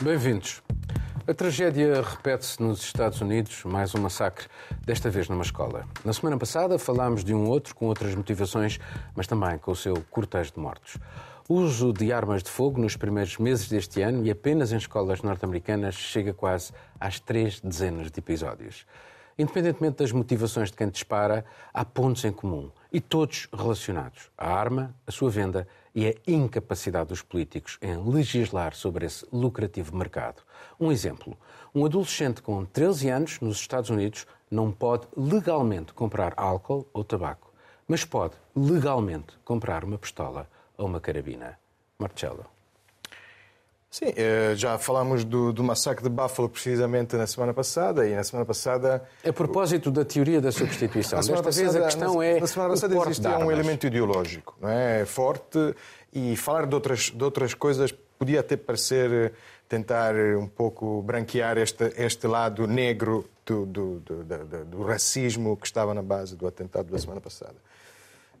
Bem-vindos. A tragédia repete-se nos Estados Unidos, mais um massacre, desta vez numa escola. Na semana passada falámos de um outro com outras motivações, mas também com o seu cortejo de mortos. O uso de armas de fogo nos primeiros meses deste ano e apenas em escolas norte-americanas chega quase às três dezenas de episódios. Independentemente das motivações de quem dispara, há pontos em comum e todos relacionados: a arma, a sua venda e a incapacidade dos políticos em legislar sobre esse lucrativo mercado. Um exemplo: um adolescente com 13 anos nos Estados Unidos não pode legalmente comprar álcool ou tabaco, mas pode legalmente comprar uma pistola ou uma carabina. Marcelo. Sim, eh, já falámos do, do, massacre de Buffalo precisamente na semana passada e na semana passada... A propósito da teoria da substituição, desta passada, vez a questão na, é Na semana passada existia um elemento ideológico não é? forte e falar de outras, de outras coisas podia até parecer tentar um pouco branquear este, este lado negro do, do, do, do racismo que estava na base do atentado da semana passada.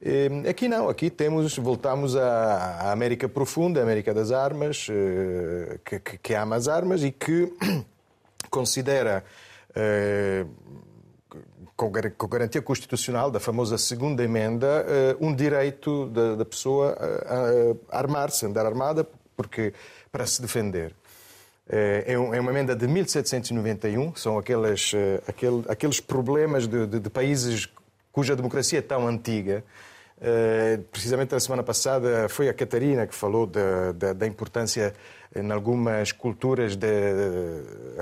Ehm, aqui não, aqui temos, voltamos à América profunda, a América das armas, eh, que, que, que ama as armas e que considera eh, com garantia constitucional da famosa segunda emenda eh, um direito da, pessoa a armar-se, andar armada, porque para se defender. É, é uma emenda de 1791, são aqueles, aqueles problemas de, de, de países cuja democracia é tão antiga. Uh, precisamente na semana passada foi a Catarina que falou da, da, da importância em algumas culturas de,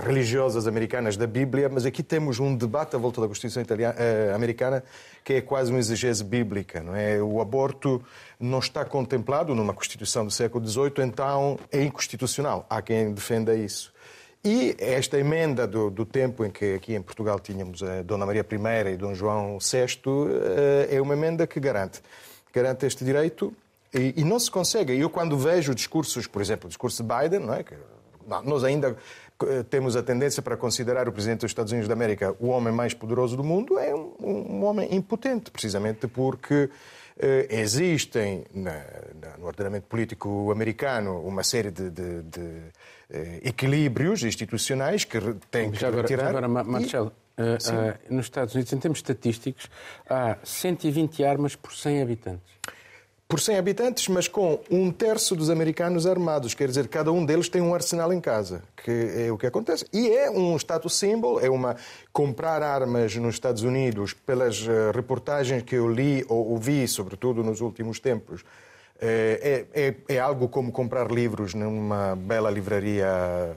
religiosas americanas da Bíblia, mas aqui temos um debate à volta da Constituição italiana, uh, americana que é quase uma exegese bíblica. Não é? O aborto não está contemplado numa Constituição do século XVIII, então é inconstitucional. Há quem defenda isso. E esta emenda do, do, tempo em que aqui em Portugal tínhamos a Dona Maria I e Dom João VI eh, é uma emenda que garante, garante este direito e, e não se consegue. Eu quando vejo discursos, por exemplo, o discurso de Biden, não é? Que, nós ainda eh, temos a tendência para considerar o Presidente dos Estados Unidos da América o homem mais poderoso do mundo, é um, um homem impotente, precisamente porque eh, existem na, na, no ordenamento político americano uma série de, de, de equilíbrios institucionais que têm que agora, retirar. Agora, Marcelo, e... uh, uh, nos Estados Unidos, em termos estatísticos, há 120 armas por 100 habitantes por 100 habitantes, mas com um terço dos americanos armados. Quer dizer, cada um deles tem um arsenal em casa, que é o que acontece. E é um status symbol, é uma comprar armas nos Estados Unidos, pelas eh, reportagens que eu li ou ouvi, sobretudo nos últimos tempos, eh, é, é, é, algo como comprar livros numa bela livraria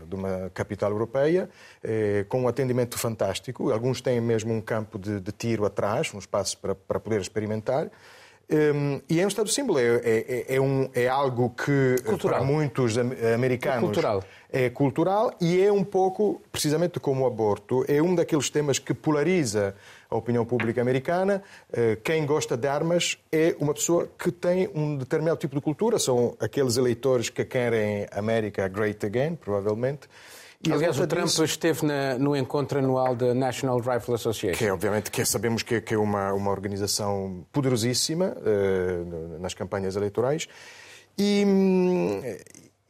de uma capital europeia, é, com um atendimento fantástico. Alguns têm mesmo um campo de, de tiro atrás, um espaço para, para poder experimentar. Um, e é um Estado símbolo, é, é, é, um, é algo que cultural. para muitos americanos é cultural. é cultural e é um pouco, precisamente como o aborto, é um daqueles temas que polariza a opinião pública americana. Uh, quem gosta de armas é uma pessoa que tem um determinado tipo de cultura, são aqueles eleitores que querem América great again, provavelmente. E Aliás, o Trump disso... esteve na, no encontro anual da National Rifle Association. Que é, obviamente, que sabemos que, que, é uma, uma organização poderosíssima uh, nas campanhas eleitorais. E,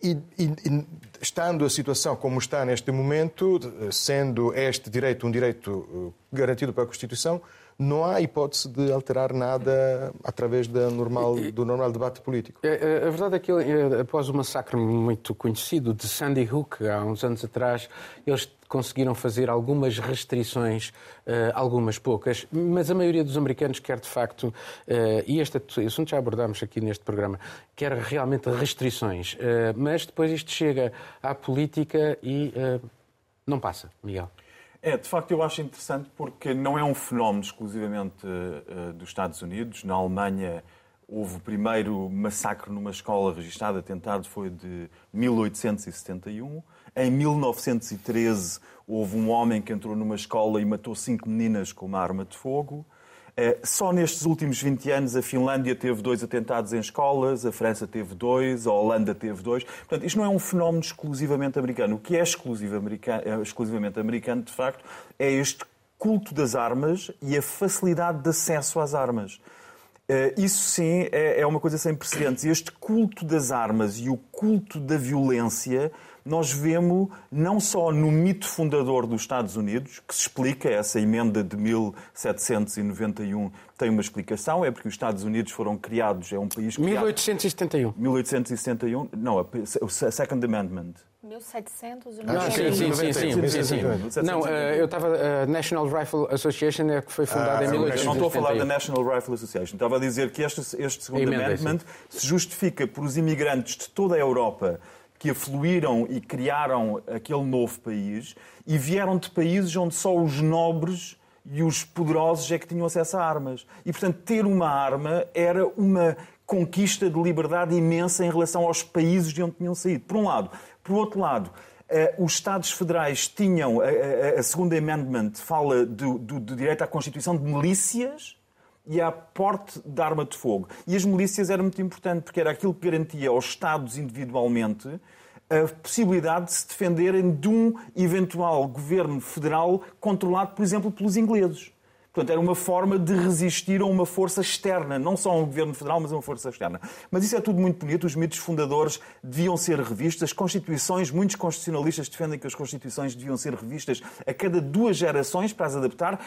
e, e, estando a situação como está neste momento, sendo este direito um direito eh, garantido pela Constituição, não há hipótese de alterar nada através da normal, do normal debate político. A, a verdade é que após o massacre muito conhecido de Sandy Hook, há uns anos atrás, eles conseguiram fazer algumas restrições, uh, algumas poucas, mas a maioria dos americanos quer de facto, uh, e este assunto já abordámos aqui neste programa, quer realmente restrições, uh, mas depois isto chega à política e não passa, Miguel. É, de facto, eu acho interessante porque não é um fenómeno exclusivamente dos Estados Unidos. Na Alemanha houve o primeiro massacre numa escola registrada, atentado, foi de 1871. Em 1913 houve um homem que entrou numa escola e matou cinco meninas com uma arma de fogo. Eh, só nestes últimos 20 anos a Finlândia teve dois atentados em escolas, a França teve dois, a Holanda teve dois. Portanto, isto não é um fenómeno exclusivamente americano. O que é exclusivamente americano, de facto, é este culto das armas e a facilidade de acesso às armas. isso sim é, é uma coisa sem precedentes. Este culto das armas e o culto da violência nós vemos não só no mito fundador dos Estados Unidos, que se explica, essa emenda de 1791 tem uma explicação, é porque os Estados Unidos foram criados, é um país criado... 1871. 1871, não, o Second Amendment. 1700 ah, sim, sim, sim, sim, sim, Não, eu estava. A National Rifle Association é que foi fundada ah, em 1871. Não estou a falar da National Rifle Association. Estava a dizer que este, este segundo amendment se justifica por os imigrantes de toda a Europa que afluíram e criaram aquele novo país e vieram de países onde só os nobres e os poderosos é que tinham acesso a armas. E, portanto, ter uma arma era uma conquista de liberdade imensa em relação aos países de onde tinham saído. Por um lado. Por outro lado, eh, os Estados Federais tinham, a, segunda Amendment fala do, do, do direito à constituição de milícias e à porte de arma de fogo. E as milícias era muito importante, porque era aquilo que garantia aos Estados individualmente a possibilidade de se defenderem de um eventual governo federal controlado, por exemplo, pelos ingleses. Portanto, era uma forma de resistir a uma força externa, não só a um governo federal, mas a uma força externa. Mas isso é tudo muito bonito, os mitos fundadores deviam ser revistos, as constituições, muitos constitucionalistas defendem que as constituições deviam ser revistas a cada duas gerações para as adaptar.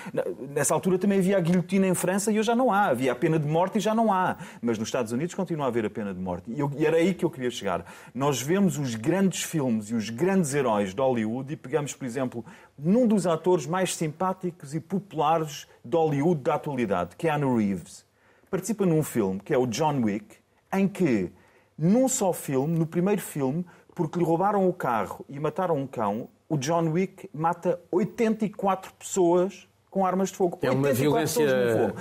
Nessa altura também havia a guilhotina em França e hoje já não há. Havia a pena de morte e já não há. Mas nos Estados Unidos continua a haver a pena de morte. E, e era aí que eu queria chegar. Nós vemos os grandes filmes e os grandes heróis de Hollywood e pegamos, por exemplo, num dos atores mais simpáticos e populares de Hollywood da atualidade, Keanu Reeves. Participa num filme que é o John Wick, em que, num só filme, no primeiro filme, porque lhe roubaram o carro e mataram um cão, o John Wick mata 84 pessoas com armas de fogo. É uma violência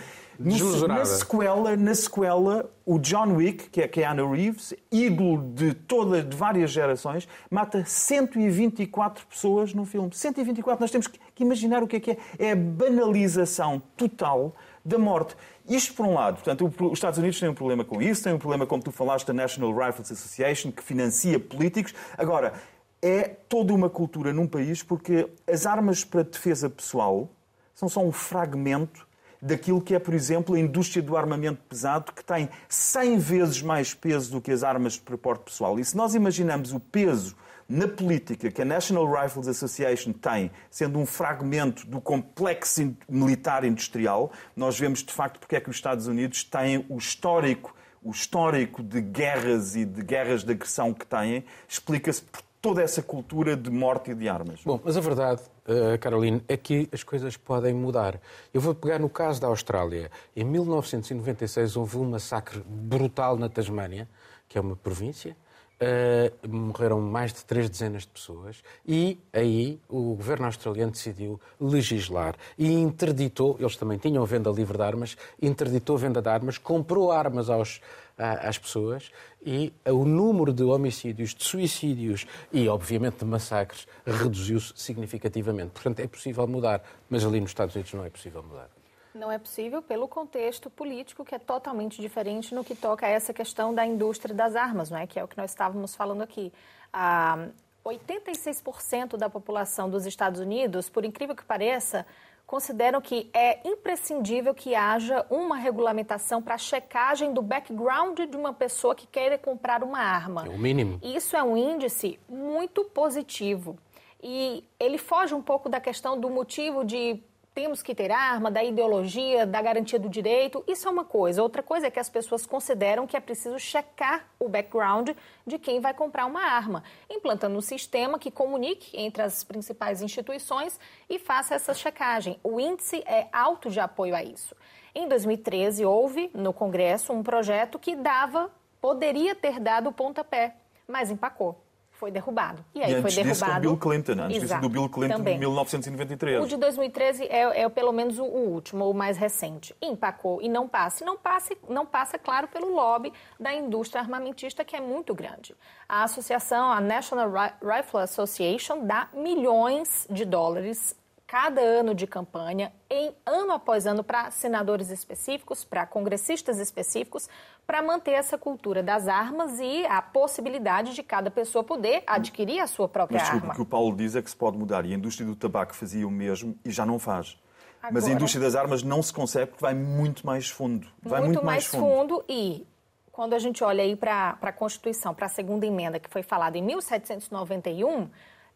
na sequela, na sequela, o John Wick, que é Keanu Reeves, ídolo de todas, de várias gerações, mata 124 pessoas no filme. 124. Nós temos que imaginar o que é que é. É a banalização total da morte. Isto por um lado, portanto, os Estados Unidos têm um problema com isso, têm um problema, como tu falaste, da National Rifles Association, que financia políticos. Agora, é toda uma cultura num país porque as armas para defesa pessoal são só um fragmento daquilo que é, por exemplo, a indústria do armamento pesado, que tem 100 vezes mais peso do que as armas de propósito pessoal. E se nós imaginamos o peso na política que a National Rifles Association tem, sendo um fragmento do complexo militar industrial, nós vemos de facto porque é que os Estados Unidos têm o histórico, o histórico de guerras e de guerras de agressão que têm, explica-se por toda essa cultura de morte e de armas. Bom, mas a verdade, uh, Caroline, é que as coisas podem mudar. Eu vou pegar no caso da Austrália. Em 1996 houve um massacre brutal na Tasmânia, que é uma província. Uh, morreram mais de três dezenas de pessoas e aí o governo australiano decidiu legislar e interditou, eles também tinham venda livre de armas, interditou a venda de armas, comprou armas aos, às pessoas e o número de homicídios, de suicídios e, obviamente, de massacres reduziu-se significativamente. Portanto, é possível mudar, mas ali nos Estados Unidos não é possível mudar. Não é possível pelo contexto político que é totalmente diferente no que toca a essa questão da indústria das armas, não é? que é o que nós estávamos falando aqui. Ah, 86% da população dos Estados Unidos, por incrível que pareça, consideram que é imprescindível que haja uma regulamentação para a checagem do background de uma pessoa que queira comprar uma arma. É o mínimo. Isso é um índice muito positivo. E ele foge um pouco da questão do motivo de temos que ter arma, da ideologia, da garantia do direito. Isso é uma coisa. Outra coisa é que as pessoas consideram que é preciso checar o background de quem vai comprar uma arma, implantando um sistema que comunique entre as principais instituições e faça essa checagem. O índice é alto de apoio a isso. Em 2013, houve no Congresso um projeto que dava, poderia ter dado o pontapé, mas empacou foi derrubado. E aí e foi derrubado. Disso, Bill Clinton, antes Exato, disso do Bill Clinton também. 1993. O de 2013 é, é pelo menos o, o, último, o mais recente. Empacou e não passa. E não passa, não passa, claro, pelo lobby da indústria armamentista, que é muito grande. A associação, a National Rifle Association, dá milhões de dólares cada ano de campanha, em ano após ano, para senadores específicos, para congressistas específicos, para manter essa cultura das armas e a possibilidade de cada pessoa poder adquirir a sua própria Mas, arma. O que o Paulo diz é que se pode mudar e a indústria do tabaco fazia o mesmo e já não faz. Agora, Mas a indústria das armas não se consegue porque vai muito mais fundo. Vai muito, muito mais, mais fundo. fundo e quando a gente olha aí para a Constituição, para a segunda emenda que foi falada em 1791,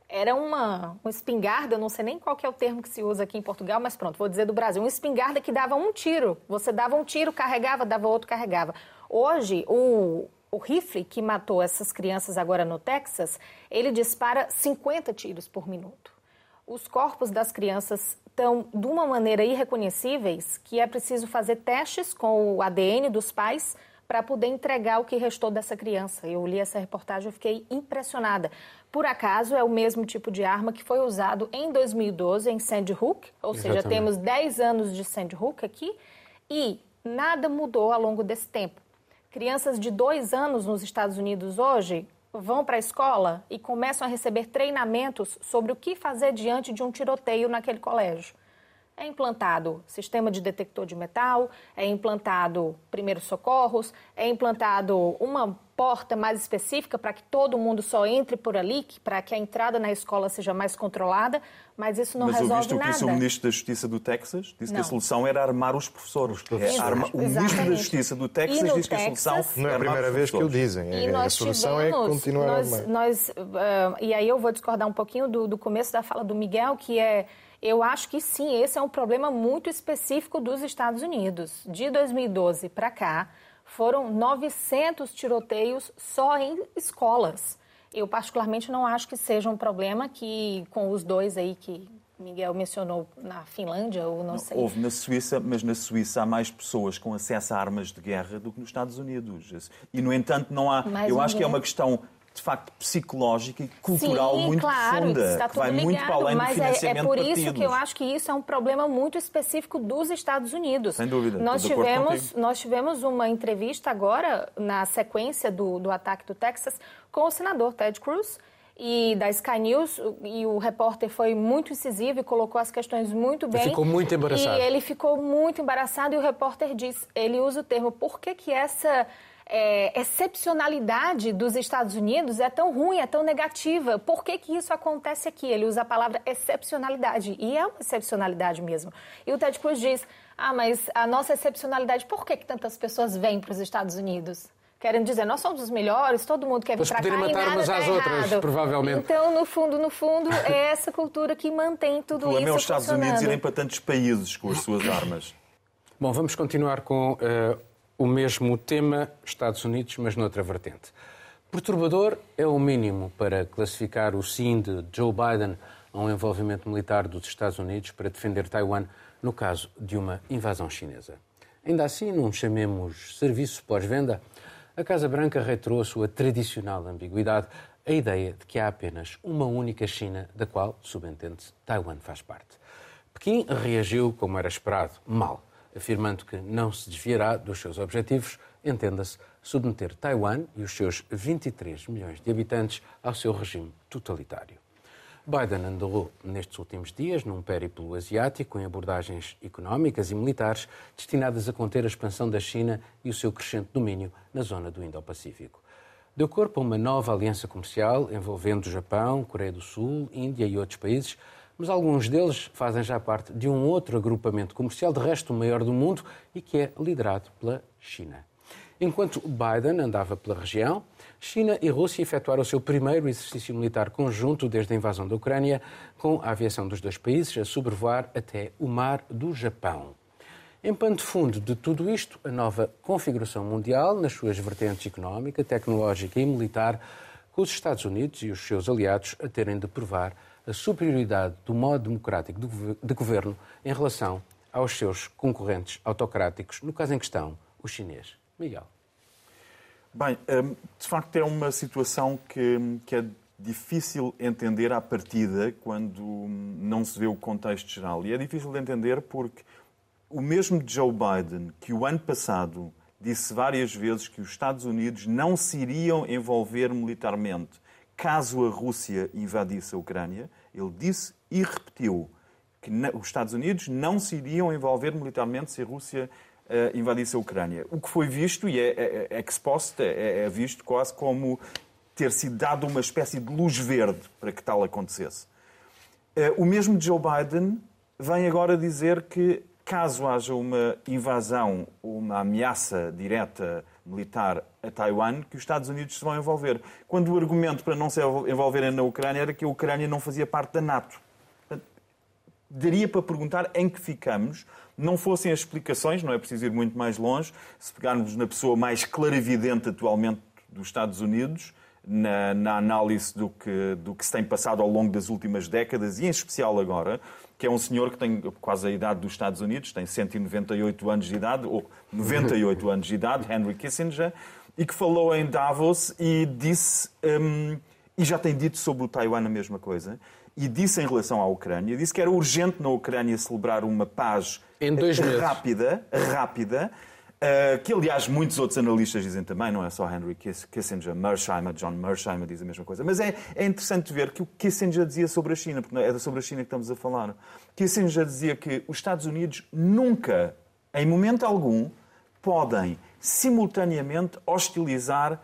era uma, uma espingarda, não sei nem qual é o termo que se usa aqui em Portugal, mas pronto, vou dizer do Brasil, uma espingarda que dava um tiro. Você dava um tiro, carregava, dava outro, carregava. Hoje, o, o rifle que matou essas crianças agora no Texas, ele dispara 50 tiros por minuto. Os corpos das crianças estão de uma maneira irreconhecíveis que é preciso fazer testes com o ADN dos pais para poder entregar o que restou dessa criança. Eu li essa reportagem e fiquei impressionada. Por acaso, é o mesmo tipo de arma que foi usado em 2012 em Sandy Hook, ou Exatamente. seja, temos 10 anos de Sandy Hook aqui, e nada mudou ao longo desse tempo. Crianças de dois anos nos Estados Unidos hoje vão para a escola e começam a receber treinamentos sobre o que fazer diante de um tiroteio naquele colégio. É implantado sistema de detector de metal, é implantado primeiros socorros, é implantado uma porta mais específica para que todo mundo só entre por ali, para que a entrada na escola seja mais controlada, mas isso não mas resolve nada. Mas o ministro da Justiça do Texas disse não. que a solução era armar os professores. É, arma... O ministro da Justiça do Texas disse que a solução não é a primeira vez que o dizem. E é, a solução é tivemos, é continuar nós, a armar. Nós, uh, e aí eu vou discordar um pouquinho do, do começo da fala do Miguel, que é eu acho que sim, esse é um problema muito específico dos Estados Unidos. De 2012 para cá, foram 900 tiroteios só em escolas. Eu, particularmente, não acho que seja um problema que, com os dois aí que Miguel mencionou na Finlândia, ou não, não sei. Houve na Suíça, mas na Suíça há mais pessoas com acesso a armas de guerra do que nos Estados Unidos. E, no entanto, não há. Mais eu acho que é uma questão de facto psicológica e cultural Sim, muito claro, profunda, está tudo vai ligado, muito para além mas do financiamento é, é por isso partidos. que eu acho que isso é um problema muito específico dos Estados Unidos. Sem dúvida. Nós tivemos, nós tivemos uma entrevista agora, na sequência do, do ataque do Texas, com o senador Ted Cruz, e da Sky News, e o repórter foi muito incisivo e colocou as questões muito bem. Ele ficou muito embaraçado. E ele ficou muito embaraçado e o repórter diz, ele usa o termo, por que que essa é, excepcionalidade dos Estados Unidos é tão ruim, é tão negativa. Por que, que isso acontece aqui? Ele usa a palavra excepcionalidade, e é uma excepcionalidade mesmo. E o Ted Cruz diz: ah, mas a nossa excepcionalidade, por que, que tantas pessoas vêm para os Estados Unidos? Querem dizer, nós somos os melhores, todo mundo quer vir para cá e nada umas tá às errado. outras, provavelmente. Então, no fundo, no fundo, é essa cultura que mantém tudo isso O problema é os Estados Unidos irem para tantos países com as suas armas. Bom, vamos continuar com uh, o mesmo tema, Estados Unidos, mas noutra vertente. Perturbador é o mínimo para classificar o sim de Joe Biden a um envolvimento militar dos Estados Unidos para defender Taiwan no caso de uma invasão chinesa. Ainda assim, num chamemos serviço pós-venda, a Casa Branca reiterou a sua tradicional ambiguidade, a ideia de que há apenas uma única China, da qual, subentende-se, Taiwan faz parte. Pequim reagiu, como era esperado, mal afirmando que não se desviará dos seus objetivos, entenda-se, submeter Taiwan e os seus 23 milhões de habitantes ao seu regime totalitário. Biden andou nestes últimos dias num périplo asiático em abordagens económicas e militares destinadas a conter a expansão da China e o seu crescente domínio na zona do Indo-Pacífico. Deu corpo a uma nova aliança comercial envolvendo o Japão, Coreia do Sul, Índia e outros países mas alguns deles fazem já parte de um outro agrupamento comercial, de resto o maior do mundo, e que é liderado pela China. Enquanto Biden andava pela região, China e Rússia efetuaram o seu primeiro exercício militar conjunto desde a invasão da Ucrânia, com a aviação dos dois países a sobrevoar até o mar do Japão. Em pano de fundo de tudo isto, a nova configuração mundial, nas suas vertentes económica, tecnológica e militar, com os Estados Unidos e os seus aliados a terem de provar a superioridade do modo democrático de governo em relação aos seus concorrentes autocráticos, no caso em questão, o chinês. Miguel. Bem, hum, de facto é uma situação que, que é difícil entender à partida quando não se vê o contexto geral. E é difícil de entender porque o mesmo Joe Biden, que o ano passado disse várias vezes que os Estados Unidos não se iriam envolver militarmente caso a Rússia invadisse a Ucrânia, ele disse e repetiu que os Estados Unidos não se iriam envolver militarmente se a Rússia uh, invadisse a Ucrânia. O que foi visto, e é, é, é ex post, é, é visto quase como ter sido dado uma espécie de luz verde para que tal acontecesse. Uh, o mesmo Joe Biden vem agora dizer que caso haja uma invasão, uma ameaça direta militar a Taiwan, que os Estados Unidos se vão envolver. Quando o argumento para não se envolverem na Ucrânia era que a Ucrânia não fazia parte da NATO. Daria para perguntar em que ficamos, não fossem as explicações, não é preciso ir muito mais longe, se pegarmos na pessoa mais clarividente atualmente dos Estados Unidos, na, na, análise do que, do que se tem passado ao longo das últimas décadas e, em especial, agora, que é um senhor que tem quase a idade dos Estados Unidos, tem 198 anos de idade, ou 98 anos de idade, Henry Kissinger, e que falou em Davos e disse, um, e já tem dito sobre o Taiwan a mesma coisa, e disse em relação à Ucrânia, disse que era urgente na Ucrânia celebrar uma paz rápida, rápida, Uh, que, aliás, muitos outros analistas dizem também, não é só Henry Kissinger, Mersheimer, John Mersheimer diz a mesma coisa. Mas é, é interessante ver que o Kissinger dizia sobre a China, porque é sobre a China que estamos a falar. Kissinger dizia que os Estados Unidos nunca, em momento algum, podem simultaneamente hostilizar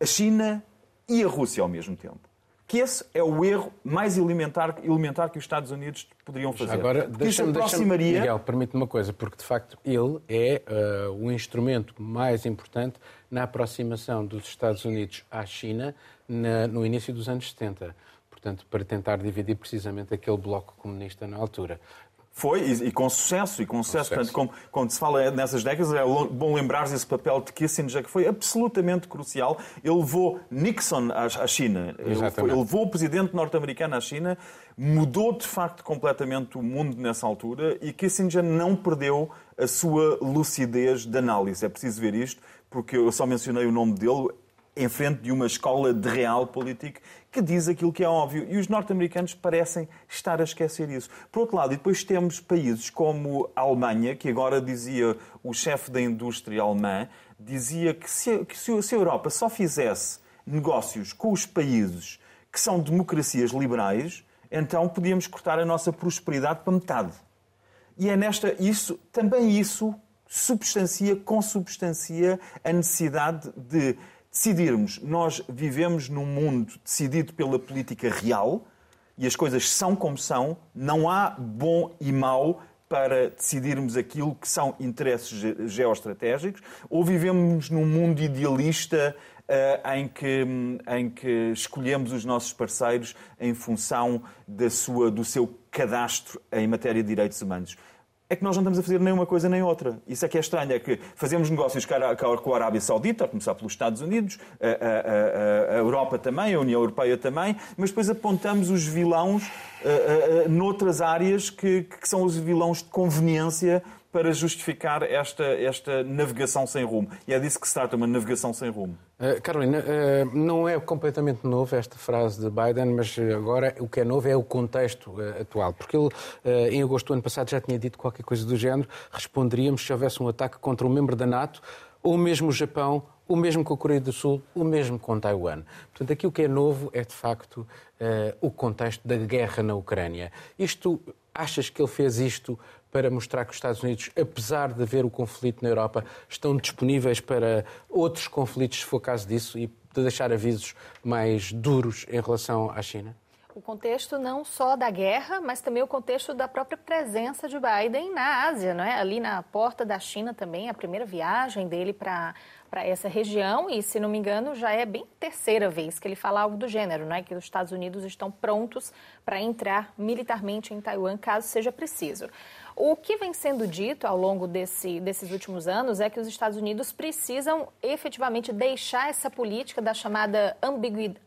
a China e a Rússia ao mesmo tempo que esse é o erro mais elementar, elementar que os Estados Unidos poderiam fazer. Agora, deixa-me, aproximaria... Miguel, permite-me uma coisa, porque de facto ele é uh, o instrumento mais importante na aproximação dos Estados Unidos à China na, no início dos anos 70. Portanto, para tentar dividir precisamente aquele bloco comunista na altura. Foi, e, e, com sucesso, e com sucesso. Portanto, como, quando se fala nessas décadas, é bom lembrar-se esse papel de Kissinger, que foi absolutamente crucial. Ele levou Nixon à, à China, ele, levou o presidente norte-americano à China, mudou de facto completamente o mundo nessa altura e Kissinger não perdeu a sua lucidez de análise. É preciso ver isto, porque eu só mencionei o nome dele em frente de uma escola de realpolitik que diz aquilo que é óbvio. E os norte-americanos parecem estar a esquecer isso. Por outro lado, e depois temos países como a Alemanha, que agora dizia o chefe da indústria alemã, dizia que se, que se a Europa só fizesse negócios com os países que são democracias liberais, então podíamos cortar a nossa prosperidade para metade. E é nesta isso, também isso substancia, consubstancia a necessidade de decidirmos, nós vivemos num mundo decidido pela política real e as coisas são como são, não há bom e mau para decidirmos aquilo que são interesses geoestratégicos, ou vivemos num mundo idealista uh, em, que, em que escolhemos os nossos parceiros em função da sua, do seu cadastro em matéria de direitos humanos é que nós não estamos a fazer nem uma coisa nem outra. Isso é que é estranho, é que fazemos negócios com a Arábia Saudita, a começar pelos Estados Unidos, a, a, a, a Europa também, a União Europeia também, mas depois apontamos os vilões uh, uh, noutras áreas que, que são os vilões de conveniência para justificar esta, esta navegação sem rumo. E é disso que se trata, uma navegação sem rumo. Uh, Carolina, uh, não é completamente novo esta frase de Biden, mas agora o que é novo é o contexto uh, atual. Porque ele, em agosto do ano passado, já tinha dito qualquer coisa do género. Responderíamos se houvesse um ataque contra um membro da NATO, ou mesmo o Japão, o mesmo com a Coreia do Sul, o mesmo com Taiwan. Portanto, aqui o que é novo é, de facto, o contexto da guerra na Ucrânia. Isto, achas que ele fez isto para mostrar que os Estados Unidos, apesar de haver o conflito na Europa, estão disponíveis para outros conflitos, se for caso disso, e de deixar avisos mais duros em relação à China? O contexto não só da guerra, mas também o contexto da própria presença de Biden na Ásia, não é? Ali na porta da China também, a primeira viagem dele para para essa região e, se não me engano, já é bem terceira vez que ele fala algo do gênero, não é? Que os Estados Unidos estão prontos para entrar militarmente em Taiwan caso seja preciso. O que vem sendo dito ao longo desse, desses últimos anos é que os Estados Unidos precisam efetivamente deixar essa política da chamada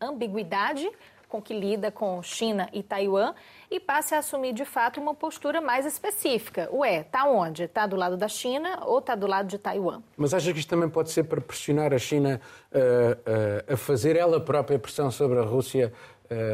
ambiguidade com que lida com China e Taiwan e passe a assumir de fato uma postura mais específica. Ué, está onde? Está do lado da China ou está do lado de Taiwan? Mas acha que isto também pode ser para pressionar a China uh, uh, a fazer ela própria pressão sobre a Rússia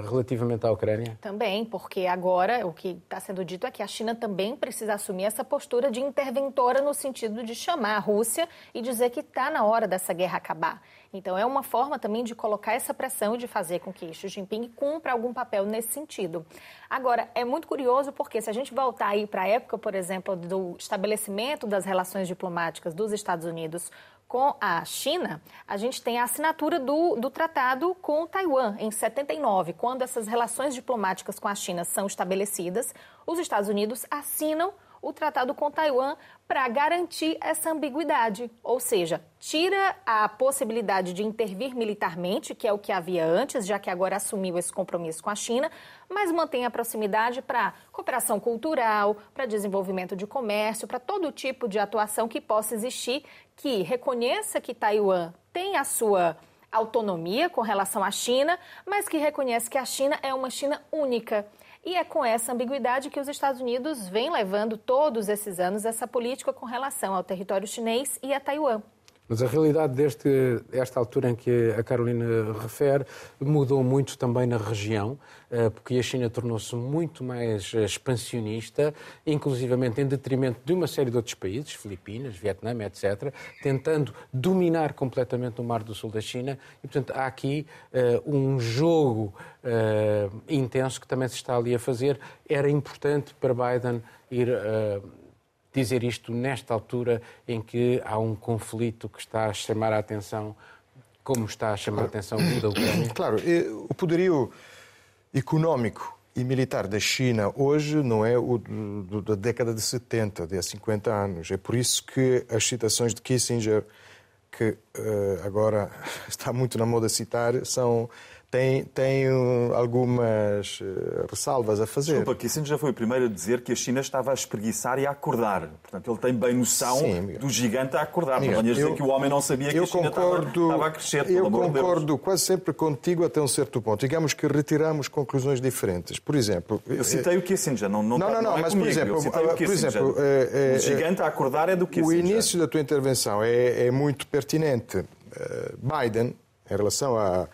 relativamente à Ucrânia? Também, porque agora o que está sendo dito é que a China também precisa assumir essa postura de interventora no sentido de chamar a Rússia e dizer que está na hora dessa guerra acabar. Então, é uma forma também de colocar essa pressão e de fazer com que Xi Jinping cumpra algum papel nesse sentido. Agora, é muito curioso porque se a gente voltar aí para a época, por exemplo, do estabelecimento das relações diplomáticas dos Estados Unidos com a China, a gente tem a assinatura do, do tratado com Taiwan em 79. Quando essas relações diplomáticas com a China são estabelecidas, os Estados Unidos assinam o tratado com Taiwan para garantir essa ambiguidade, ou seja, tira a possibilidade de intervir militarmente, que é o que havia antes, já que agora assumiu esse compromisso com a China, mas mantém a proximidade para cooperação cultural, para desenvolvimento de comércio, para todo tipo de atuação que possa existir, que reconheça que Taiwan tem a sua autonomia com relação à China, mas que reconhece que a China é uma China única e é com essa ambiguidade que os Estados Unidos vêm levando todos esses anos essa política com relação ao território chinês e a Taiwan. Mas a realidade deste, esta altura em que a Carolina refere mudou muito também na região, eh, porque a China tornou-se muito mais expansionista, inclusivamente em detrimento de uma série de outros países, Filipinas, Vietnã, etc., tentando dominar completamente o Mar do Sul da China. E, portanto, há aqui uh, um jogo intenso que também se está ali a fazer. Era importante para Biden ir. Dizer isto nesta altura em que há um conflito que está a chamar a atenção, como está a chamar a atenção da Ucrânia? Claro, o poderio económico e militar da China hoje não é o da década de 70, de há 50 anos. É por isso que as citações de Kissinger, que uh, agora está muito na moda citar, são tem, tem algumas uh, ressalvas a fazer. Desculpa, Kissinger já foi o primeiro a dizer que a China estava a espreguiçar e a acordar. Portanto, ele tem bem noção Sim, do gigante a acordar. Amiga, não venhas dizer que o homem não sabia que a China concordo, estava, estava, a crescer. Eu concordo quase sempre contigo até um certo ponto. Digamos que retiramos conclusões diferentes. Por exemplo... Eu citei o Kissinger, não Não, não, não, não, não é mas comigo. por exemplo... Uh, por exemplo uh, uh, o gigante a acordar é do Kissinger. O início da tua intervenção é, é muito pertinente. Biden, em relação a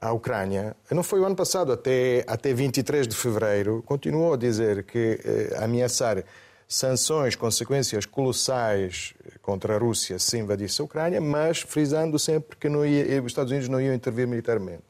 à Ucrânia, não foi o ano passado, até, até 23 de fevereiro, continuou a dizer que eh, ameaçar sanções, consequências colossais contra a Rússia se invadisse a Ucrânia, mas frisando sempre que ia, os Estados Unidos não iam intervir militarmente.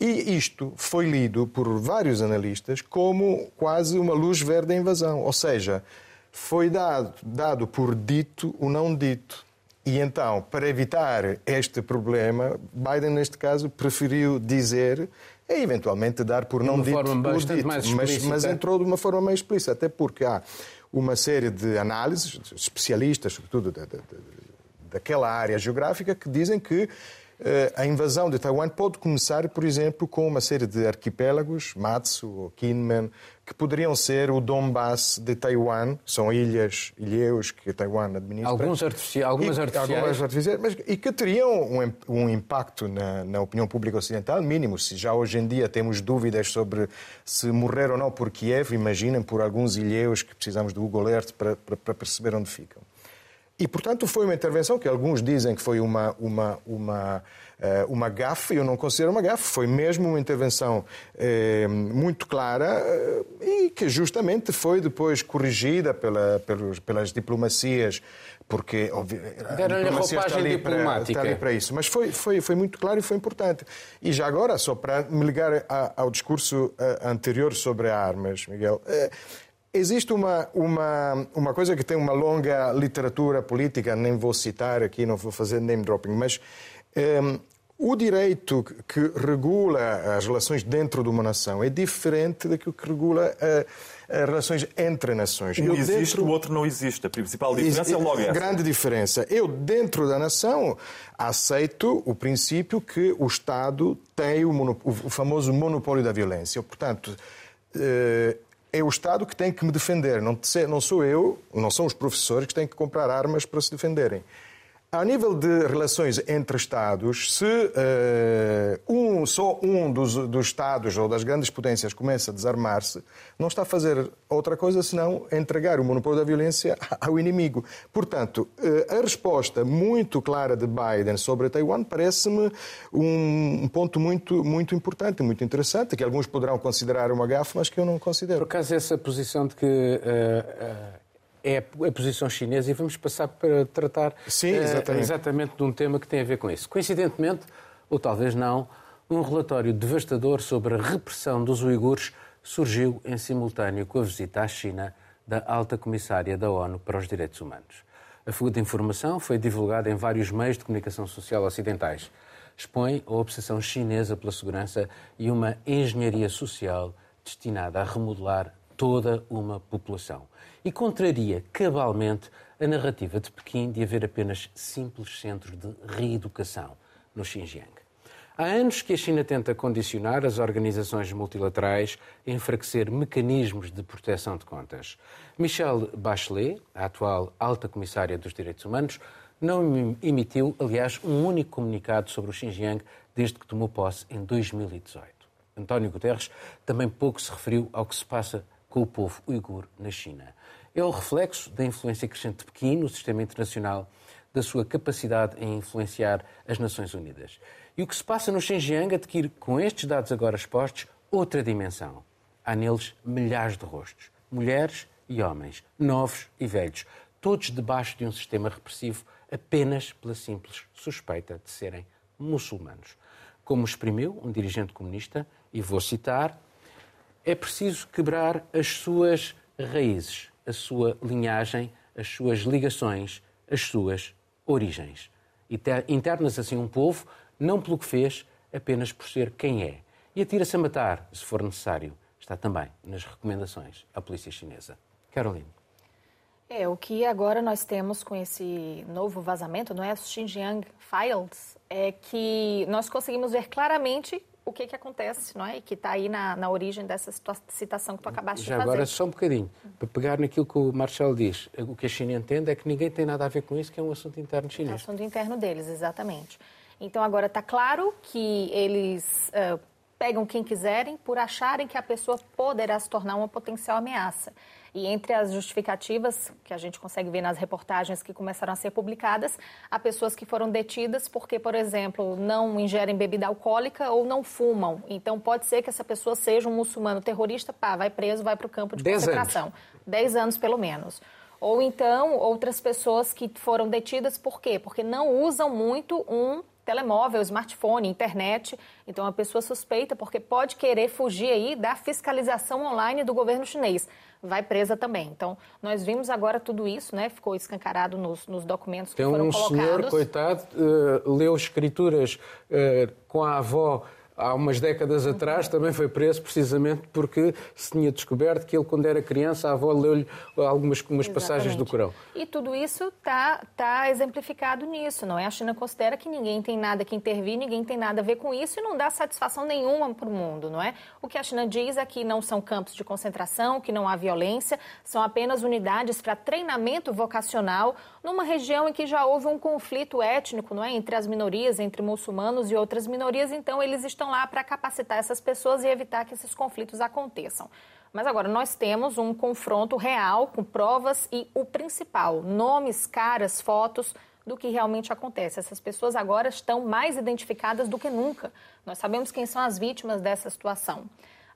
E isto foi lido por vários analistas como quase uma luz verde à invasão, ou seja, foi dado, dado por dito o não dito. E então, para evitar este problema, Biden, neste caso, preferiu dizer e eventualmente dar por não dito, por dito. mas, mas entrou de uma forma mais explícita, até porque há uma série de análises, especialistas, sobretudo da, da, daquela área geográfica, que dizem que eh, a invasão de Taiwan pode começar, por exemplo, com uma série de arquipélagos, Matsu ou Kinmen, que poderiam ser o Donbass de Taiwan, são ilhas, ilhéus que Taiwan administra. Alguns artifici algumas artificiais. Algumas artificiais, mas, e que teriam um, um impacto na, na, opinião pública ocidental mínimo. Se já hoje em dia temos dúvidas sobre se morrer ou não por Kiev, imaginem por alguns ilhéus que precisamos do Google Earth para, para, para perceber onde ficam. E, portanto, foi uma intervenção que alguns dizem que foi uma, uma, uma, eh, uma gafe, eu não considero uma gafe, foi mesmo uma intervenção eh, muito clara eh, e que justamente foi depois corrigida pela, pelos, pelas diplomacias porque deram-lhe roupagem diplomática. Para, para isso. Mas foi, foi, foi muito claro e foi importante. E já agora, só para me ligar ao discurso anterior sobre armas, Miguel, Existe uma, uma, uma coisa que tem uma longa literatura política, nem vou citar aqui, não vou fazer name dropping, mas um, ehm, o direito que regula as relações dentro de uma nação é diferente daquilo que regula uh, as relações entre nações. Um existe, dentro... o outro não existe. A principal diferença é logo essa. Grande diferença. Eu, dentro da nação, aceito o princípio que o Estado tem o, monop... o famoso monopólio da violência. Portanto, uh, é o Estado que tem que me defender, não, não sou eu, não são os professores que têm que comprar armas para se defenderem. A nível de relações entre Estados, se uh, um, só um dos, dos, Estados ou das grandes potências começa a desarmar-se, não está a fazer outra coisa senão entregar o monopólio da violência ao inimigo. Portanto, uh, a resposta muito clara de Biden sobre Taiwan parece-me um, um, ponto muito, muito importante, muito interessante, que alguns poderão considerar uma gafe, mas que eu não considero. Por acaso, essa posição de que. Uh, é a posição chinesa e vamos passar para tratar Sim, eh, exatamente. Exatamente de um tema que tem a ver com isso. Coincidentemente, ou talvez não, um relatório devastador sobre a repressão dos uigures surgiu em simultâneo com a visita à China da alta comissária da ONU para os Direitos Humanos. A fuga de informação foi divulgada em vários meios de comunicação social ocidentais. Expõe a obsessão chinesa pela segurança e uma engenharia social destinada a remodelar toda uma população. E contraria cabalmente a narrativa de Pequim de haver apenas simples centros de reeducação no Xinjiang. Há anos que a China tenta condicionar as organizações multilaterais a enfraquecer mecanismos de proteção de contas. Michelle Bachelet, a atual alta comissária dos direitos humanos, não emitiu, aliás, um único comunicado sobre o Xinjiang desde que tomou posse em 2018. António Guterres também pouco se referiu ao que se passa com o povo uigur na China. É o reflexo da influência crescente de Pequim no sistema internacional, da sua capacidade em influenciar as Nações Unidas. E o que se passa no Xinjiang adquire, com estes dados agora expostos, outra dimensão. Há neles milhares de rostos, mulheres e homens, novos e velhos, todos debaixo de um sistema repressivo apenas pela simples suspeita de serem muçulmanos. Como exprimiu um dirigente comunista, e vou citar, é preciso quebrar as suas raízes, a sua linhagem, as suas ligações, as suas origens. Interna-se assim um povo não pelo que fez, apenas por ser quem é. E atira-se a matar, se for necessário. Está também nas recomendações à polícia chinesa. Caroline. É, o que agora nós temos com esse novo vazamento, não é? Xinjiang Files, é que nós conseguimos ver claramente o que, que acontece, não é? E que está aí na, na origem dessa citação que tu acabaste Já de fazer. agora, só um bocadinho, para pegar naquilo que o Marcelo diz. O que a China entende é que ninguém tem nada a ver com isso, que é um assunto interno chinês. É um assunto interno deles, exatamente. Então, agora está claro que eles uh, pegam quem quiserem por acharem que a pessoa poderá se tornar uma potencial ameaça. E entre as justificativas que a gente consegue ver nas reportagens que começaram a ser publicadas, há pessoas que foram detidas porque, por exemplo, não ingerem bebida alcoólica ou não fumam. Então, pode ser que essa pessoa seja um muçulmano terrorista, pá, vai preso, vai para o campo de Dez concentração. Anos. Dez anos, pelo menos. Ou então, outras pessoas que foram detidas por quê? Porque não usam muito um telemóvel, smartphone, internet. Então, a pessoa suspeita porque pode querer fugir aí da fiscalização online do governo chinês. Vai presa também. Então, nós vimos agora tudo isso, né? Ficou escancarado nos, nos documentos que Tem foram um colocados. Tem um senhor, coitado, uh, leu escrituras uh, com a avó há umas décadas atrás também foi preso precisamente porque se tinha descoberto que ele, quando era criança, a avó leu-lhe algumas umas passagens do Corão. E tudo isso está tá exemplificado nisso, não é? A China considera que ninguém tem nada que intervir, ninguém tem nada a ver com isso e não dá satisfação nenhuma para o mundo, não é? O que a China diz é que não são campos de concentração, que não há violência, são apenas unidades para treinamento vocacional numa região em que já houve um conflito étnico, não é? Entre as minorias, entre muçulmanos e outras minorias, então eles estão estão lá para capacitar essas pessoas e evitar que esses conflitos aconteçam. Mas agora nós temos um confronto real com provas e o principal, nomes, caras, fotos do que realmente acontece. Essas pessoas agora estão mais identificadas do que nunca. Nós sabemos quem são as vítimas dessa situação.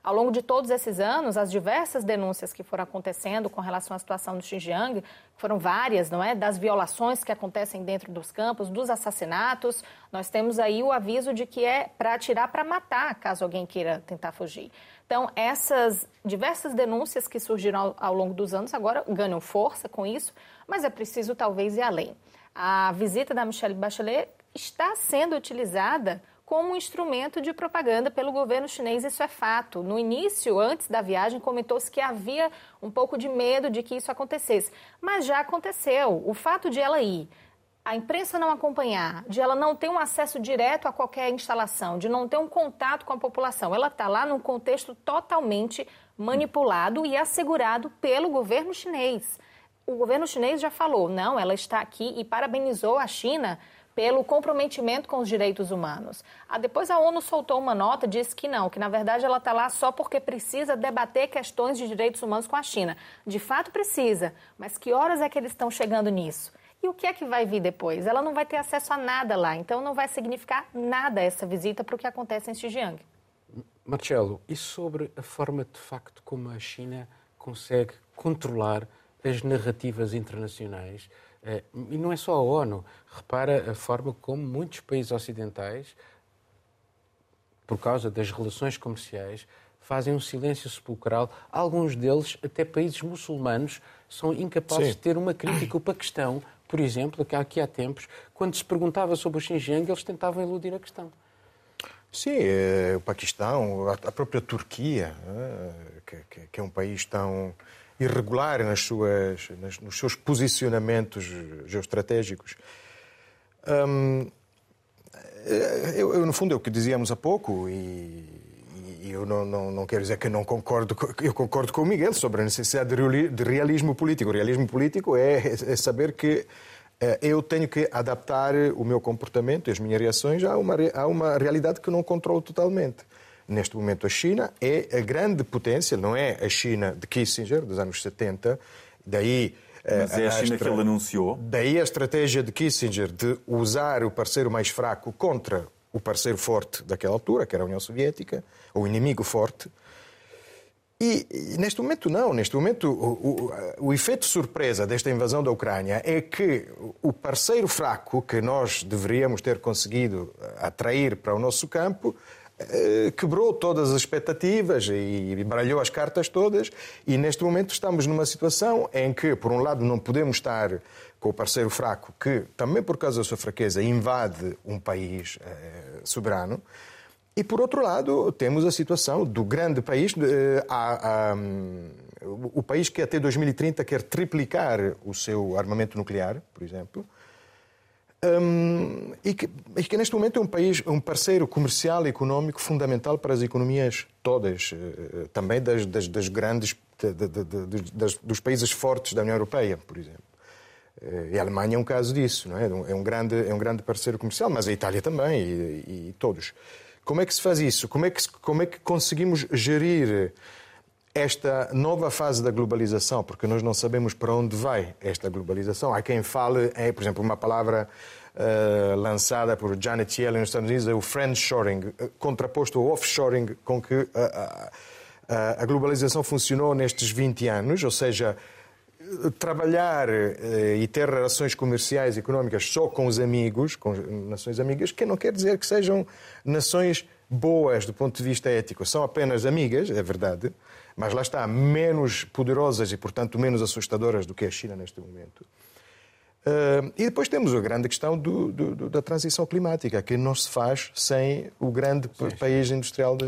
Ao longo de todos esses anos, as diversas denúncias que foram acontecendo com relação à situação do Xinjiang, foram várias, não é? Das violações que acontecem dentro dos campos, dos assassinatos, nós temos aí o aviso de que é para atirar para matar, caso alguém queira tentar fugir. Então, essas diversas denúncias que surgiram ao, ao longo dos anos agora ganham força com isso, mas é preciso talvez ir além. A visita da Michelle Bachelet está sendo utilizada como um instrumento de propaganda pelo governo chinês, isso é fato. No início, antes da viagem, comentou-se que havia um pouco de medo de que isso acontecesse, mas já aconteceu. O fato de ela ir, a imprensa não acompanhar, de ela não ter um acesso direto a qualquer instalação, de não ter um contato com a população, ela está lá num contexto totalmente manipulado e assegurado pelo governo chinês. O governo chinês já falou, não, ela está aqui e parabenizou a China pelo comprometimento com os direitos humanos. Ah, depois a ONU soltou uma nota, disse que não, que na verdade ela está lá só porque precisa debater questões de direitos humanos com a China. De fato precisa, mas que horas é que eles estão chegando nisso? E o que é que vai vir depois? Ela não vai ter acesso a nada lá, então não vai significar nada essa visita para o que acontece em Xinjiang. Marcelo, e sobre a forma de facto como a China consegue controlar as narrativas internacionais e não é só a ONU. Repara a forma como muitos países ocidentais, por causa das relações comerciais, fazem um silêncio sepulcral. Alguns deles, até países muçulmanos, são incapazes Sim. de ter uma crítica. O Paquistão, por exemplo, que aqui há tempos, quando se perguntava sobre o Xinjiang, eles tentavam eludir a questão. Sim, é, o Paquistão, a própria Turquia, é, que, é um país tão irregular nas suas, nas, nos seus posicionamentos geoestratégicos. Hum, eu, eu, no fundo, é o que dizíamos há pouco, e, e eu não, não, não, quero dizer que não concordo, eu concordo com o Miguel sobre a necessidade de realismo político. O realismo político é, é saber que eh, eu tenho que adaptar o meu comportamento e as minhas reações a uma, a uma realidade que eu não controlo totalmente. Neste momento, a China é a grande potência, não é a China de Kissinger, dos anos 70, daí eh, mas é a China a que ele anunciou. Daí a estratégia de Kissinger de usar o parceiro mais fraco contra o parceiro forte daquela altura, que era a União Soviética, o inimigo forte. E, e neste momento não, neste momento o, o, o, efeito surpresa desta invasão da Ucrânia é que o parceiro fraco que nós deveríamos ter conseguido atrair para o nosso campo eh, quebrou todas as expectativas e baralhou as cartas todas e neste momento estamos numa situação em que, por um lado, não podemos estar com o parceiro fraco que, também por causa da sua fraqueza, invade um país eh, soberano, e por outro lado, temos a situação do grande país, eh, a, a, o país que até 2030 quer triplicar o seu armamento nuclear, por exemplo, um, e, que, e, que, neste momento é um país, um parceiro comercial e económico fundamental para as economias todas, uh, também das, das, das grandes, de, de, de, das, dos países fortes da União Europeia, por exemplo. Uh, e a Alemanha é um caso disso, não é? É um grande, é um grande parceiro comercial, mas a Itália também e, e todos. Como é que se faz isso? Como é que, como é que conseguimos gerir esta nova fase da globalização, porque nós não sabemos para onde vai esta globalização. Há quem fale, é, por exemplo, uma palavra uh, lançada por Janet Yellen nos Estados Unidos, é o friendshoring, eh, contraposto ao offshoring com que a, a, a globalização funcionou nestes 20 anos, ou seja, trabalhar e ter relações comerciais e económicas só com os amigos, com nações amigas, que não quer dizer que sejam nações boas do ponto de vista ético. São apenas amigas, é verdade, mas lá está, menos poderosas e, portanto, menos assustadoras do que a China neste momento. Uh, e depois temos a grande questão do, do, da transição climática, que não se faz sem o grande Sim. país industrial de,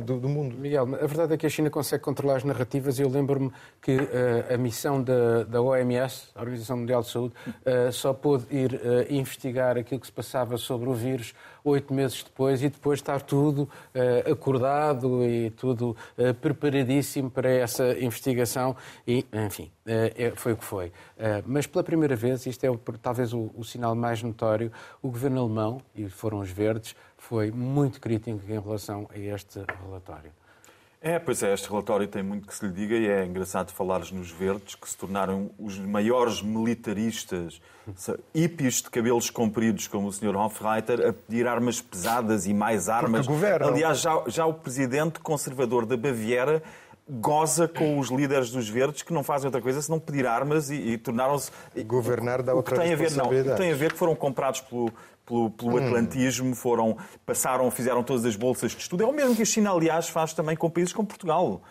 do, do, mundo. Miguel, a verdade é que a China consegue controlar as narrativas eu lembro-me que uh, a missão da, da, OMS, a Organização Mundial de Saúde, uh, só pôde ir investigar aquilo que se passava sobre o vírus oito meses depois e depois estar tudo uh, acordado e tudo uh, preparadíssimo para essa investigação e, enfim, uh, foi o que foi. mas pela primeira vez, isto é talvez o, o sinal mais notório, o governo alemão, e foram os verdes, foi muito crítico em relação a este relatório. É, pois é, este relatório tem muito que se lhe diga e é engraçado falares nos verdes, que se tornaram os maiores militaristas, hippies de cabelos compridos, como o Sr. Hofreiter, a pedir armas pesadas e mais armas. Aliás, já, já o presidente conservador da Baviera goza com os líderes dos verdes que não fazem outra coisa senão pedir armas e, e tornaram-se... Governar da outra tem a ver, não, tem a ver que foram comprados pelo, pelo, pelo hum. atlantismo, foram, passaram, fizeram todas as bolsas de estudo. É o mesmo que a China, aliás, faz também com países como Portugal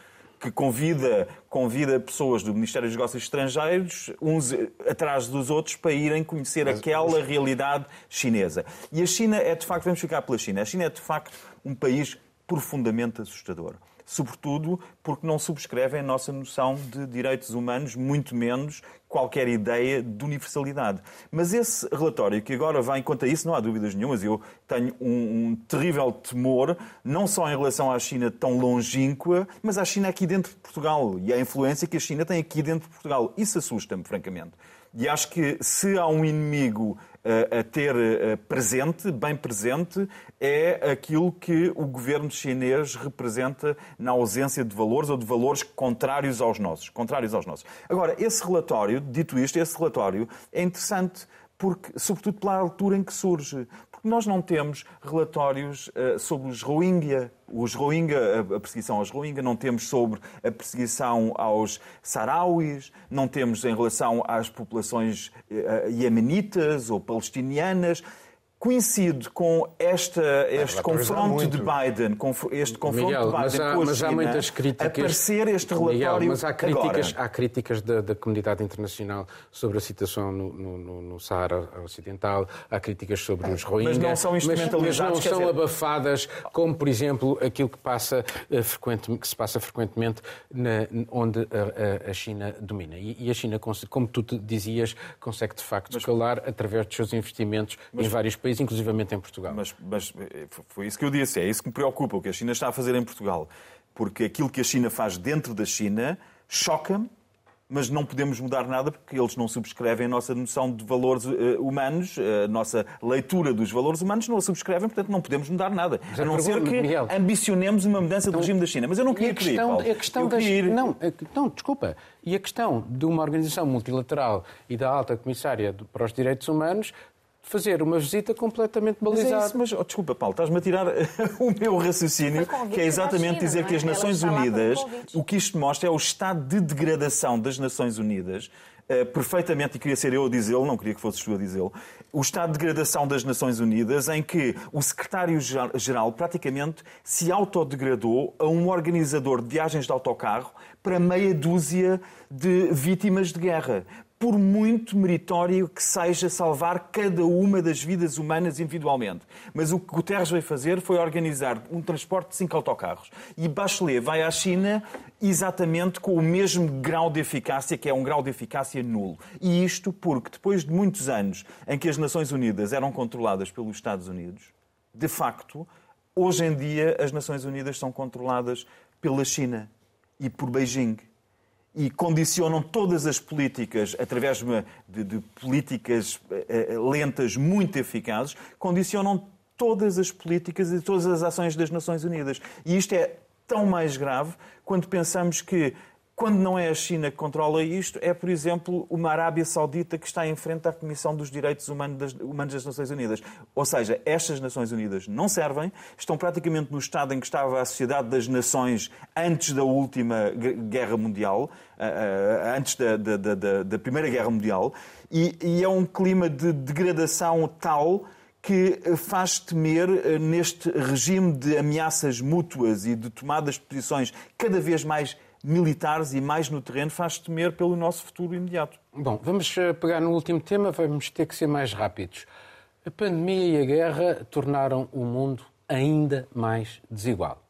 que convida, convida pessoas do Ministério dos Negócios Estrangeiros, uns atrás dos outros, para irem conhecer mas, aquela mas... realidade chinesa. E a China é, de facto, vamos ficar pela China, a China é, de facto, um país profundamente assustador sobretudo porque não subscrevem a nossa noção de direitos humanos, muito menos qualquer ideia de universalidade. Mas esse relatório que agora vai quanto a isso, não há dúvidas nenhumas. Eu tenho um, um terrível temor, não só em relação à China tão longínqua, mas à China aqui dentro de Portugal e à influência que a China tem aqui dentro de Portugal. Isso assusta-me, francamente. E acho que se há um inimigo a ter eh, presente, bem presente, é aquilo que o governo chinês representa na ausência de valores ou de valores contrários aos nossos. Contrários aos nossos. Agora, esse relatório, dito isto, esse relatório é interessante porque, sobretudo pela altura em que surge. Nós não temos relatórios uh, sobre os Rohingya, os Rohingya, a perseguição aos Rohingya, não temos sobre a perseguição aos Sarauis, não temos em relação às populações uh, iemenitas ou palestinianas. Coincide com esta, este vai confronto de Biden, este confronto Miguel, de Biden mas há, com a mas há muitas críticas. aparecer este Miguel, relatório mas há críticas, agora. há críticas da, da comunidade internacional sobre a situação no, no, no- Saara Ocidental, há críticas sobre os Rohingya. não são mas- instrumentalizados, Mas, não são dizer- abafadas, como, por exemplo, aquilo que, passa, frequente, que se passa frequentemente na- onde a, a- China domina. E, e a China, como tu dizias, consegue de facto escalar através dos seus investimentos em vários países, inclusivamente em Portugal. Mas, mas, eh, foi isso que eu disse, é isso que me preocupa, o que a China está a fazer em Portugal. Porque aquilo que a China faz dentro da China choca-me, mas não podemos mudar nada porque eles não subscrevem a nossa noção de valores eh, humanos, a nossa leitura dos valores humanos não a subscrevem, portanto não podemos mudar nada. a A não ser que Miguel- ambicionemos uma mudança do regime da China. Mas eu não queria a pedir, questão, Paulo. a questão das, queria não, não, desculpa. E a questão de uma organização multilateral e da alta comissária para os direitos humanos fazer uma visita completamente Mas é balizada. isso, mas oh, desculpa, Paulo, estás-me a tirar o meu raciocínio, que é exatamente China, dizer não que é? as Nações Unidas, o que isto mostra é o estado de degradação das Nações Unidas, eh, perfeitamente, e queria ser eu a dizê-lo, não queria que fosses tu a dizê-lo, o estado de degradação das Nações Unidas em que o secretário-geral praticamente se autodegradou a um organizador de viagens de autocarro para meia dúzia de vítimas de guerra por muito meritório que seja salvar cada uma das vidas humanas individualmente. Mas o que Guterres veio fazer foi organizar um transporte de cinco autocarros. E Bachelet vai à China exatamente com o mesmo grau de eficácia, que é um grau de eficácia nulo. E isto porque, depois de muitos anos em que as Nações Unidas eram controladas pelos Estados Unidos, de facto, hoje em dia as Nações Unidas são controladas pela China e por Beijing e condicionam todas as políticas, através de, de políticas eh, eh, lentas muito eficazes, condicionam todas as políticas e todas as ações das Nações Unidas. E isto é tão mais grave quando pensamos que, quando não é a China que controla isto, é, por exemplo, uma Arábia Saudita que está em frente à Comissão dos Direitos Humanos das, Humanos das Nações Unidas. Ou seja, estas Nações Unidas não servem, estão praticamente no estado em que estava a Sociedade das Nações antes da última gue- Guerra Mundial, ah, ah, antes da, da- da- da- Primeira Guerra Mundial, e, e é um clima de degradação tal que eh, faz temer eh, neste regime de ameaças mútuas e de tomadas de posições cada vez mais militares e mais no terreno, faz temer pelo nosso futuro imediato. Bom, vamos eh, pegar no último tema, vamos ter que ser mais rápidos. A pandemia e a guerra tornaram o mundo ainda mais desigual.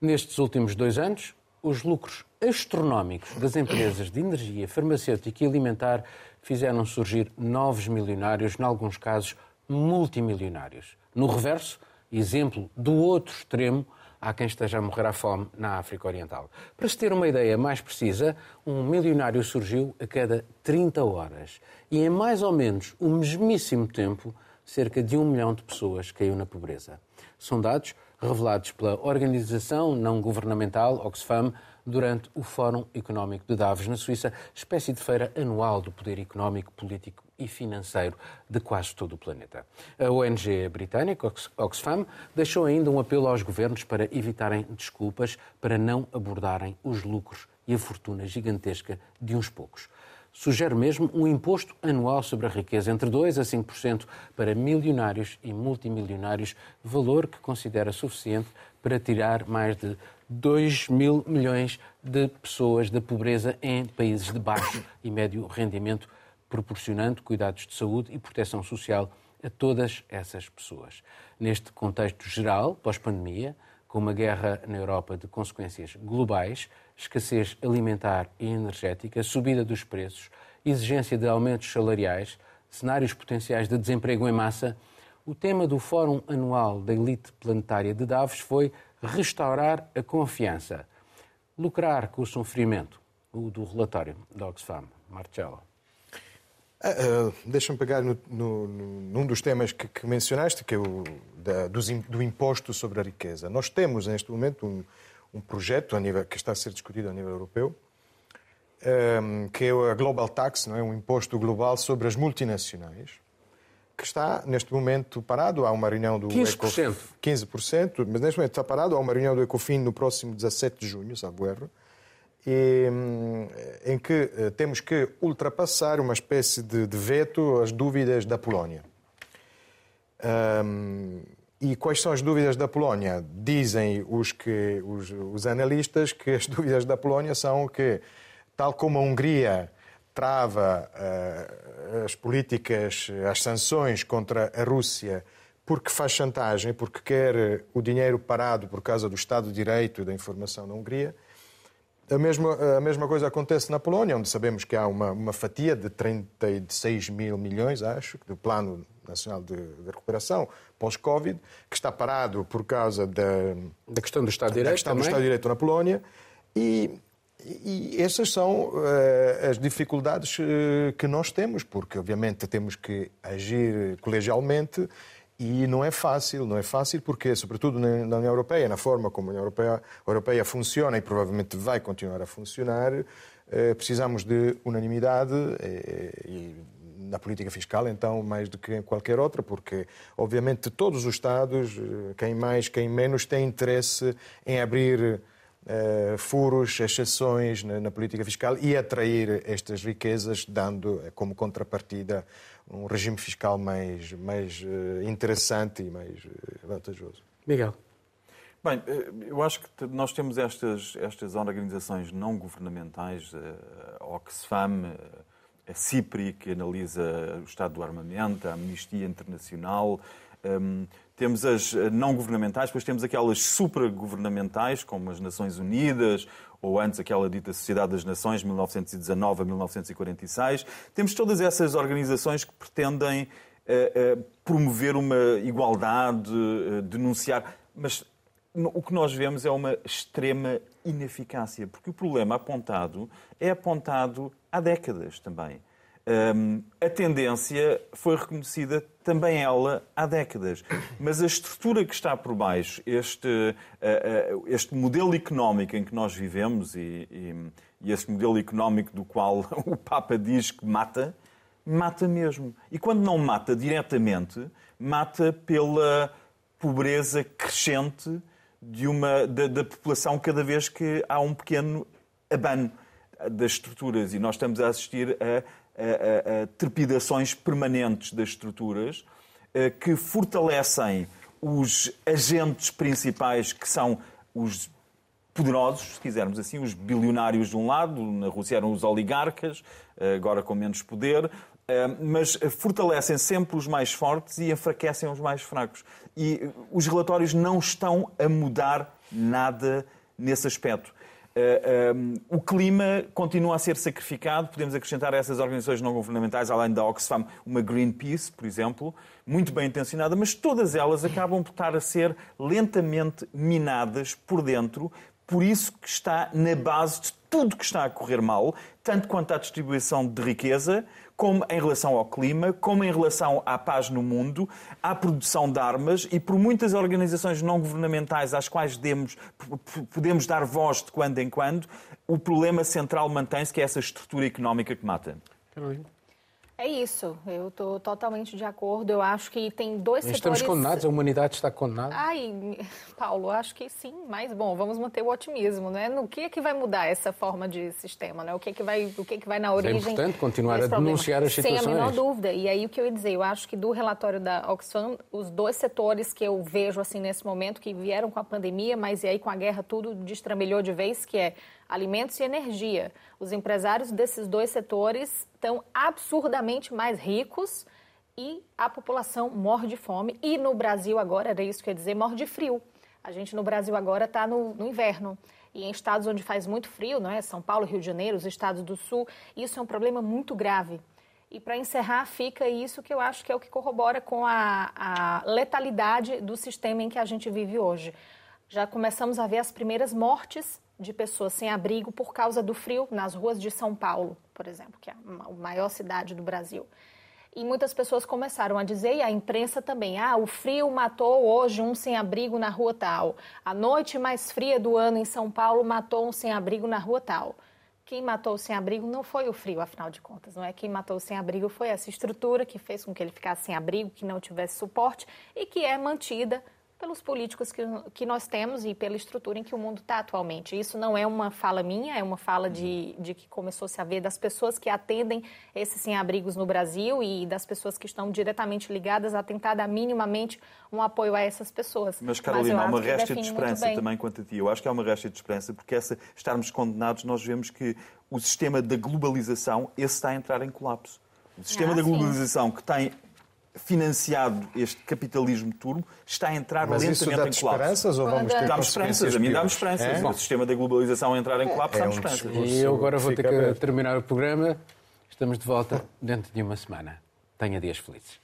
Nestes últimos dois anos, os lucros astronómicos das empresas de energia, farmacêutica e alimentar fizeram surgir novos milionários, em alguns casos multimilionários. No reverso, exemplo do outro extremo, há quem esteja a morrer à fome na África Oriental. Para se ter uma ideia mais precisa, um milionário surgiu a cada 30 horas e em mais ou menos o mesmíssimo tempo, cerca de um milhão de pessoas caiu na pobreza. São dados revelados pela organização não governamental Oxfam durante o Fórum Económico de Davos, na Suíça, espécie de feira anual do poder económico, político e financeiro de quase todo o planeta. A ONG britânica Ox- Oxfam deixou ainda um apelo aos governos para evitarem desculpas para não abordarem os lucros e a fortuna gigantesca de uns poucos. Sugere mesmo um imposto anual sobre a riqueza entre 2% a 5% para milionários e multimilionários, valor que considera suficiente para tirar mais de 2 mil milhões de pessoas da pobreza em países de baixo e médio rendimento, proporcionando cuidados de saúde e proteção social a todas essas pessoas. Neste contexto geral, pós-pandemia, com uma guerra na Europa de consequências globais, escassez alimentar e energética, subida dos preços, exigência de aumentos salariais, cenários potenciais de desemprego em massa, o tema do Fórum Anual da Elite Planetária de Davos foi restaurar a confiança, lucrar com o sofrimento, o do relatório da Oxfam. Marcelo. Ah, ah, Deixa-me pegar no, no- num dos temas que, que mencionaste, que é o da- dos do imposto sobre a riqueza. Nós temos, neste momento, um, um projeto a nível, que está a ser discutido a nível europeu, ehm, que é a Global Tax, não é? um imposto global sobre as multinacionais, que está, neste momento, parado. Há uma reunião do... 15%. 15%, mas neste momento está parado. Há uma reunião do Ecofin no próximo 17 de junho, salvo erro, e, em que eh, temos que ultrapassar uma espécie de, de veto às dúvidas da Polónia. Um, e quais são as dúvidas da Polónia? Dizem os, que, os, os, analistas que as dúvidas da Polónia são que, tal como a Hungria trava uh, as políticas, as sanções contra a Rússia porque faz chantagem, porque quer o dinheiro parado por causa do Estado de Direito e da informação na Hungria, a mesma, a mesma coisa acontece na Polónia, onde sabemos que há uma, uma fatia de 36 mil milhões, acho, do Plano Nacional de, de Recuperação pós-Covid, que está parado por causa da, da questão do Estado de Direito, questão do Estado de Direito na Polónia. E, e essas são uh, as dificuldades uh, que nós temos, porque obviamente temos que agir colegialmente e não é fácil, não é fácil porque, sobretudo na União Europeia, na forma como a União Europeia, Europeia funciona e provavelmente vai continuar a funcionar, eh, precisamos de unanimidade eh, e na política fiscal, então, mais do que em qualquer outra, porque, obviamente, todos os Estados, eh, quem mais, quem menos, têm interesse em abrir furos, exceções na, política fiscal e atrair estas riquezas, dando como contrapartida um regime fiscal mais, mais eh, interessante e mais eh, vantajoso. Miguel. Bem, eh, eu acho que nós temos estas, estas organizações não governamentais, a Oxfam, a CIPRI, que analisa o estado do armamento, a Amnistia Internacional, um, temos as não governamentais, depois temos aquelas supragovernamentais, como as Nações Unidas, ou antes aquela dita Sociedade das Nações, 1919 a 1946. Temos todas essas organizações que pretendem uh, uh, promover uma igualdade, uh, denunciar, mas o que nós vemos é uma extrema ineficácia, porque o problema apontado é apontado há décadas também. Um, a tendência foi reconhecida também ela há décadas. Mas a estrutura que está por baixo, este, uh, uh, este modelo económico em que nós vivemos e, e, e este modelo económico do qual o Papa diz que mata, mata mesmo. E quando não mata diretamente, mata pela pobreza crescente de uma, da, da população cada vez que há um pequeno abano das estruturas. E nós estamos a assistir a a, a, trepidações permanentes das estruturas que fortalecem os agentes principais que são os poderosos, se quisermos assim, os bilionários de um lado, na Rússia eram os oligarcas, agora com menos poder, mas fortalecem sempre os mais fortes e enfraquecem os mais fracos. E os relatórios não estão a mudar nada nesse aspecto. Uh, um, o clima continua a ser sacrificado. Podemos acrescentar a essas organizações não governamentais, além da Oxfam, uma Greenpeace, por exemplo, muito bem intencionada, mas todas elas acabam por estar a ser lentamente minadas por dentro. Por isso que está na base de tudo que está a correr mal, tanto quanto à distribuição de riqueza, como em relação ao clima, como em relação à paz no mundo, à produção de armas e por muitas organizações não governamentais às quais demos, podemos dar voz de quando em quando, o problema central mantém-se, que é essa estrutura económica que mata. Carolina. É isso, eu estou totalmente de acordo. Eu acho que tem dois setores... Estamos condenados, a humanidade está condenada? Ai, Paulo, acho que sim, mas bom, vamos manter o otimismo, né? No que é que vai mudar essa forma de sistema, né? O que é que vai, o que é que vai na origem? É importante continuar a denunciar as situações. Sem a menor dúvida. E aí o que eu ia dizer, eu acho que do relatório da Oxfam, os dois setores que eu vejo assim nesse momento que vieram com a pandemia, mas e aí com a guerra tudo destramelhou de vez, que é alimentos e energia. Os empresários desses dois setores estão absurdamente mais ricos e a população morre de fome. E no Brasil agora, era isso que eu ia dizer, morre de frio. A gente no Brasil agora está no, no, inverno. E em estados onde faz muito frio, não é? São Paulo, Rio de Janeiro, os estados do Sul, isso é um problema muito grave. E para encerrar, fica isso que eu acho que é o que corrobora com a, a letalidade do sistema em que a gente vive hoje. Já começamos a ver as primeiras mortes de pessoas sem abrigo por causa do frio nas ruas de São Paulo, por exemplo, que é a maior cidade do Brasil. E muitas pessoas começaram a dizer, e a imprensa também, ah, o frio matou hoje um sem-abrigo na rua tal. A noite mais fria do ano em São Paulo matou um sem-abrigo na rua tal. Quem matou o sem-abrigo não foi o frio, afinal de contas, não é? Quem matou o sem-abrigo foi essa estrutura que fez com que ele ficasse sem abrigo, que não tivesse suporte e que é mantida pelos políticos que, que nós temos e pela estrutura em que o mundo está atualmente. Isso não é uma fala minha, é uma fala de, de que começou-se a ver das pessoas que atendem esses sem-abrigos no Brasil e das pessoas que estão diretamente ligadas a tentar dar minimamente um apoio a essas pessoas. Mas, Carolina, Mas há uma resta de esperança também quanto a ti. Eu acho que há uma resta de esperança, porque essa, estarmos condenados, nós vemos que o sistema da globalização, esse está a entrar em colapso. O sistema ah, da globalização sim. que tem financiado este capitalismo turbo está a entrar Mas lentamente em colapso. esperanças ou vamos ter Dá-me esperanças, a mim dá-me esperanças. É? O sistema da globalização a entrar em colapso é, dá-me um esperanças. E eu agora vou ter que terminar o programa. Estamos de volta dentro de uma semana. Tenha dias felizes.